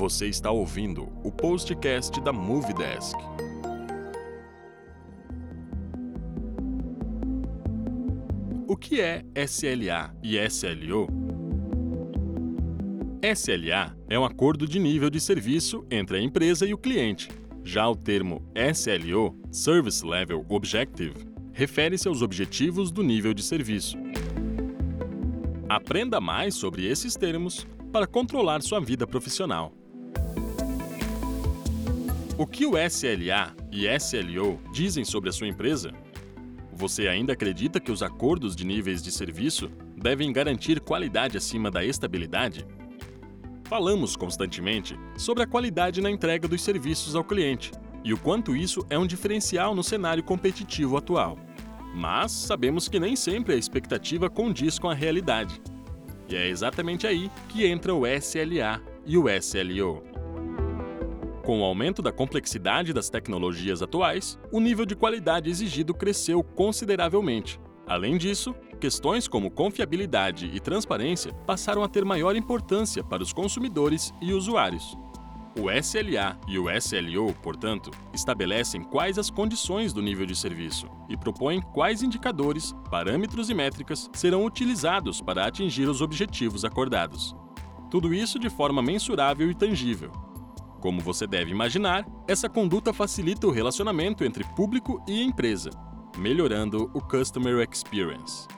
Você está ouvindo o postcast da Movie Desk. O que é SLA e SLO? SLA é um acordo de nível de serviço entre a empresa e o cliente. Já o termo SLO, Service Level Objective, refere-se aos objetivos do nível de serviço. Aprenda mais sobre esses termos para controlar sua vida profissional. O que o SLA e SLO dizem sobre a sua empresa? Você ainda acredita que os acordos de níveis de serviço devem garantir qualidade acima da estabilidade? Falamos constantemente sobre a qualidade na entrega dos serviços ao cliente e o quanto isso é um diferencial no cenário competitivo atual. Mas sabemos que nem sempre a expectativa condiz com a realidade. E é exatamente aí que entra o SLA e o SLO. Com o aumento da complexidade das tecnologias atuais, o nível de qualidade exigido cresceu consideravelmente. Além disso, questões como confiabilidade e transparência passaram a ter maior importância para os consumidores e usuários. O SLA e o SLO, portanto, estabelecem quais as condições do nível de serviço e propõem quais indicadores, parâmetros e métricas serão utilizados para atingir os objetivos acordados. Tudo isso de forma mensurável e tangível. Como você deve imaginar, essa conduta facilita o relacionamento entre público e empresa, melhorando o Customer Experience.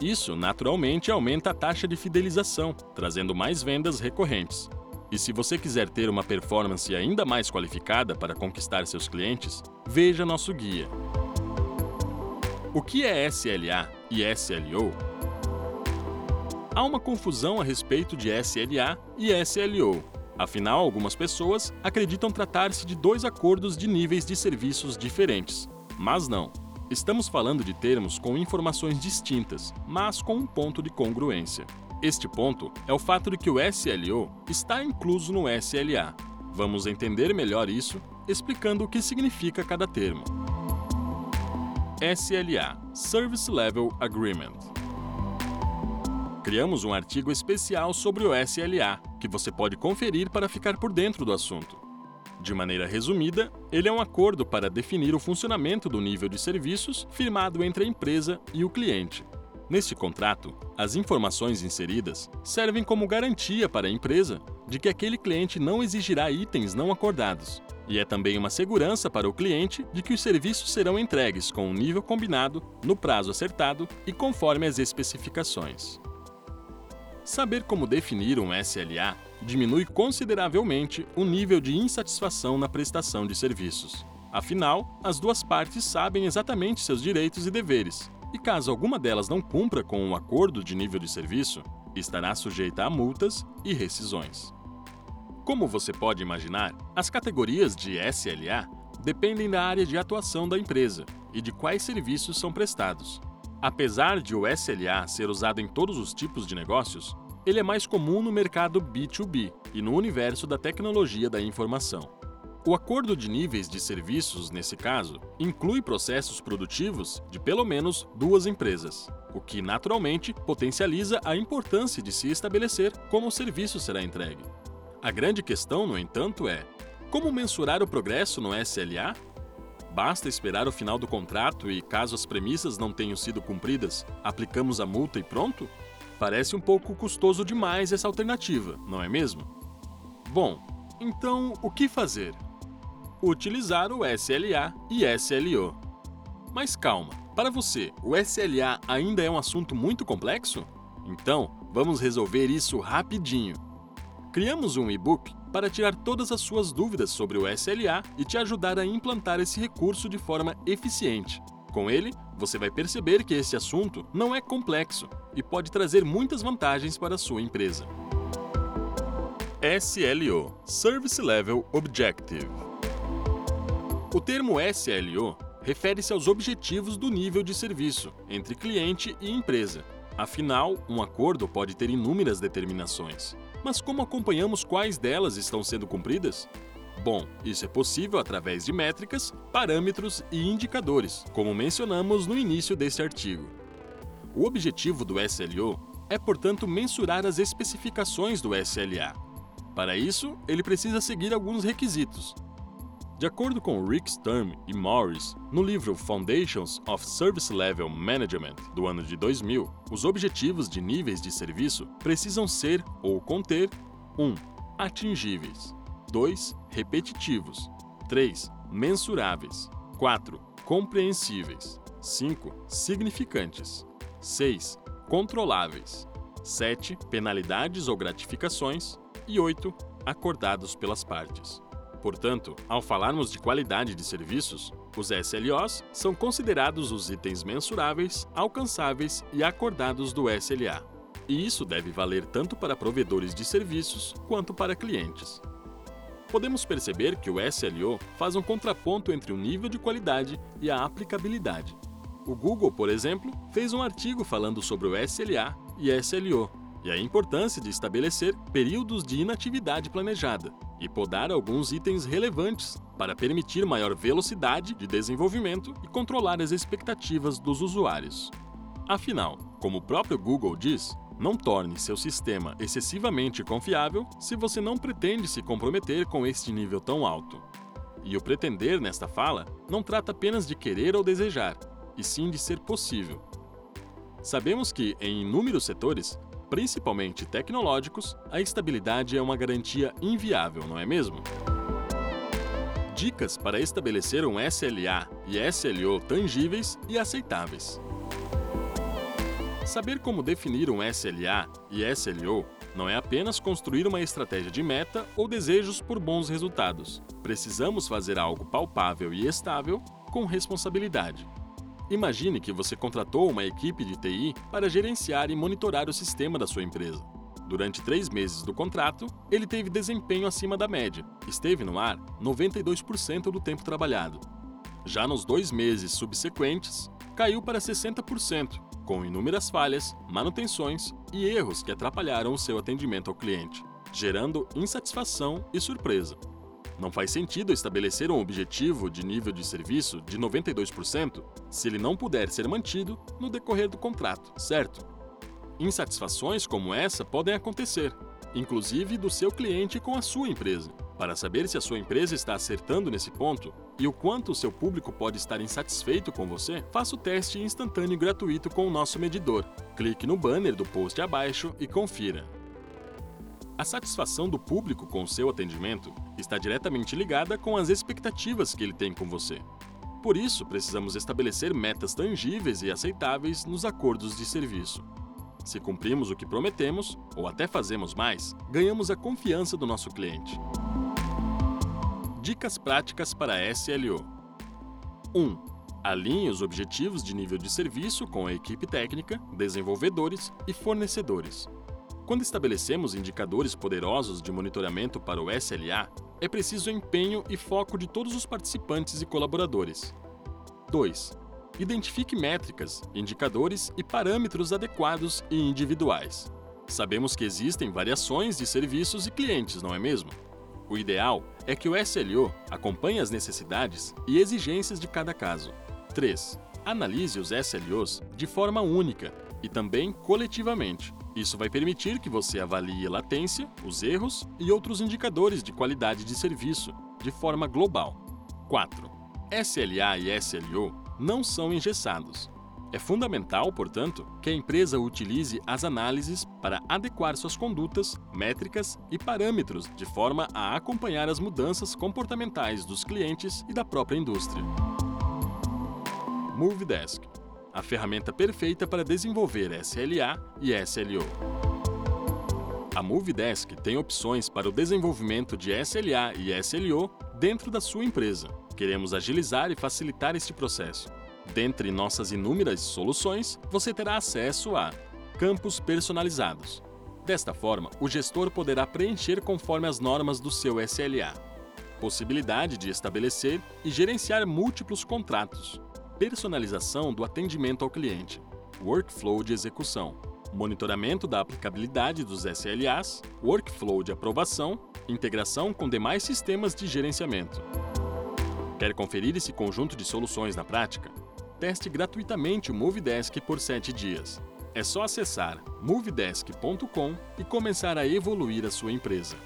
Isso, naturalmente, aumenta a taxa de fidelização, trazendo mais vendas recorrentes, e se você quiser ter uma performance ainda mais qualificada para conquistar seus clientes, veja nosso guia. O que é SLA e SLO? Há uma confusão a respeito de SLA e SLO. Afinal, algumas pessoas acreditam tratar-se de dois acordos de níveis de serviços diferentes. Mas não. Estamos falando de termos com informações distintas, mas com um ponto de congruência. Este ponto é o fato de que o SLO está incluso no SLA. Vamos entender melhor isso explicando o que significa cada termo. SLA Service Level Agreement Criamos um artigo especial sobre o SLA, que você pode conferir para ficar por dentro do assunto. De maneira resumida, ele é um acordo para definir o funcionamento do nível de serviços firmado entre a empresa e o cliente. Neste contrato, as informações inseridas servem como garantia para a empresa de que aquele cliente não exigirá itens não acordados, e é também uma segurança para o cliente de que os serviços serão entregues com um nível combinado, no prazo acertado e conforme as especificações. Saber como definir um SLA diminui consideravelmente o nível de insatisfação na prestação de serviços. Afinal, as duas partes sabem exatamente seus direitos e deveres e caso alguma delas não cumpra com um acordo de nível de serviço, estará sujeita a multas e rescisões. Como você pode imaginar, as categorias de SLA dependem da área de atuação da empresa e de quais serviços são prestados. Apesar de o SLA ser usado em todos os tipos de negócios, ele é mais comum no mercado B2B e no universo da tecnologia da informação. O acordo de níveis de serviços, nesse caso, inclui processos produtivos de pelo menos duas empresas, o que naturalmente potencializa a importância de se estabelecer como o serviço será entregue. A grande questão, no entanto, é: como mensurar o progresso no SLA? Basta esperar o final do contrato e, caso as premissas não tenham sido cumpridas, aplicamos a multa e pronto? Parece um pouco custoso demais essa alternativa, não é mesmo? Bom, então o que fazer? utilizar o SLA e SLO. Mas calma, para você, o SLA ainda é um assunto muito complexo? Então, vamos resolver isso rapidinho. Criamos um e-book para tirar todas as suas dúvidas sobre o SLA e te ajudar a implantar esse recurso de forma eficiente. Com ele, você vai perceber que esse assunto não é complexo e pode trazer muitas vantagens para a sua empresa. SLO Service Level Objective o termo SLO refere-se aos objetivos do nível de serviço entre cliente e empresa. Afinal, um acordo pode ter inúmeras determinações. Mas como acompanhamos quais delas estão sendo cumpridas? Bom, isso é possível através de métricas, parâmetros e indicadores, como mencionamos no início deste artigo. O objetivo do SLO é, portanto, mensurar as especificações do SLA. Para isso, ele precisa seguir alguns requisitos. De acordo com Rick Sturm e Morris, no livro Foundations of Service Level Management do ano de 2000, os objetivos de níveis de serviço precisam ser ou conter 1. atingíveis, 2. repetitivos, 3. mensuráveis, 4. compreensíveis, 5. significantes, 6. controláveis, 7. penalidades ou gratificações e 8. acordados pelas partes. Portanto, ao falarmos de qualidade de serviços, os SLOs são considerados os itens mensuráveis, alcançáveis e acordados do SLA. E isso deve valer tanto para provedores de serviços quanto para clientes. Podemos perceber que o SLO faz um contraponto entre o nível de qualidade e a aplicabilidade. O Google, por exemplo, fez um artigo falando sobre o SLA e SLO e a importância de estabelecer períodos de inatividade planejada, e podar alguns itens relevantes para permitir maior velocidade de desenvolvimento e controlar as expectativas dos usuários. Afinal, como o próprio Google diz, não torne seu sistema excessivamente confiável se você não pretende se comprometer com este nível tão alto. E o pretender nesta fala não trata apenas de querer ou desejar, e sim de ser possível. Sabemos que, em inúmeros setores, principalmente tecnológicos, a estabilidade é uma garantia inviável, não é mesmo? Dicas para estabelecer um SLA e SLO tangíveis e aceitáveis. Saber como definir um SLA e SLO não é apenas construir uma estratégia de meta ou desejos por bons resultados. Precisamos fazer algo palpável e estável com responsabilidade. Imagine que você contratou uma equipe de TI para gerenciar e monitorar o sistema da sua empresa. Durante três meses do contrato, ele teve desempenho acima da média, esteve no ar 92% do tempo trabalhado. Já nos dois meses subsequentes, caiu para 60%, com inúmeras falhas, manutenções e erros que atrapalharam o seu atendimento ao cliente, gerando insatisfação e surpresa. Não faz sentido estabelecer um objetivo de nível de serviço de 92% se ele não puder ser mantido no decorrer do contrato, certo? Insatisfações como essa podem acontecer, inclusive do seu cliente com a sua empresa. Para saber se a sua empresa está acertando nesse ponto e o quanto o seu público pode estar insatisfeito com você, faça o teste instantâneo gratuito com o nosso medidor. Clique no banner do post abaixo e confira. A satisfação do público com o seu atendimento está diretamente ligada com as expectativas que ele tem com você. Por isso, precisamos estabelecer metas tangíveis e aceitáveis nos acordos de serviço. Se cumprimos o que prometemos, ou até fazemos mais, ganhamos a confiança do nosso cliente. Dicas práticas para SLO: 1. Alinhe os objetivos de nível de serviço com a equipe técnica, desenvolvedores e fornecedores. Quando estabelecemos indicadores poderosos de monitoramento para o SLA, é preciso empenho e foco de todos os participantes e colaboradores. 2. Identifique métricas, indicadores e parâmetros adequados e individuais. Sabemos que existem variações de serviços e clientes, não é mesmo? O ideal é que o SLO acompanhe as necessidades e exigências de cada caso. 3. Analise os SLOs de forma única e também coletivamente. Isso vai permitir que você avalie a latência, os erros e outros indicadores de qualidade de serviço de forma global. 4. SLA e SLO não são engessados. É fundamental, portanto, que a empresa utilize as análises para adequar suas condutas, métricas e parâmetros de forma a acompanhar as mudanças comportamentais dos clientes e da própria indústria. Movedesk a ferramenta perfeita para desenvolver SLA e SLO. A Movedesk tem opções para o desenvolvimento de SLA e SLO dentro da sua empresa. Queremos agilizar e facilitar este processo. Dentre nossas inúmeras soluções, você terá acesso a campos personalizados. Desta forma, o gestor poderá preencher conforme as normas do seu SLA. Possibilidade de estabelecer e gerenciar múltiplos contratos, personalização do atendimento ao cliente, workflow de execução, monitoramento da aplicabilidade dos SLAs, workflow de aprovação, integração com demais sistemas de gerenciamento. Quer conferir esse conjunto de soluções na prática? Teste gratuitamente o Movidesk por 7 dias. É só acessar movidesk.com e começar a evoluir a sua empresa.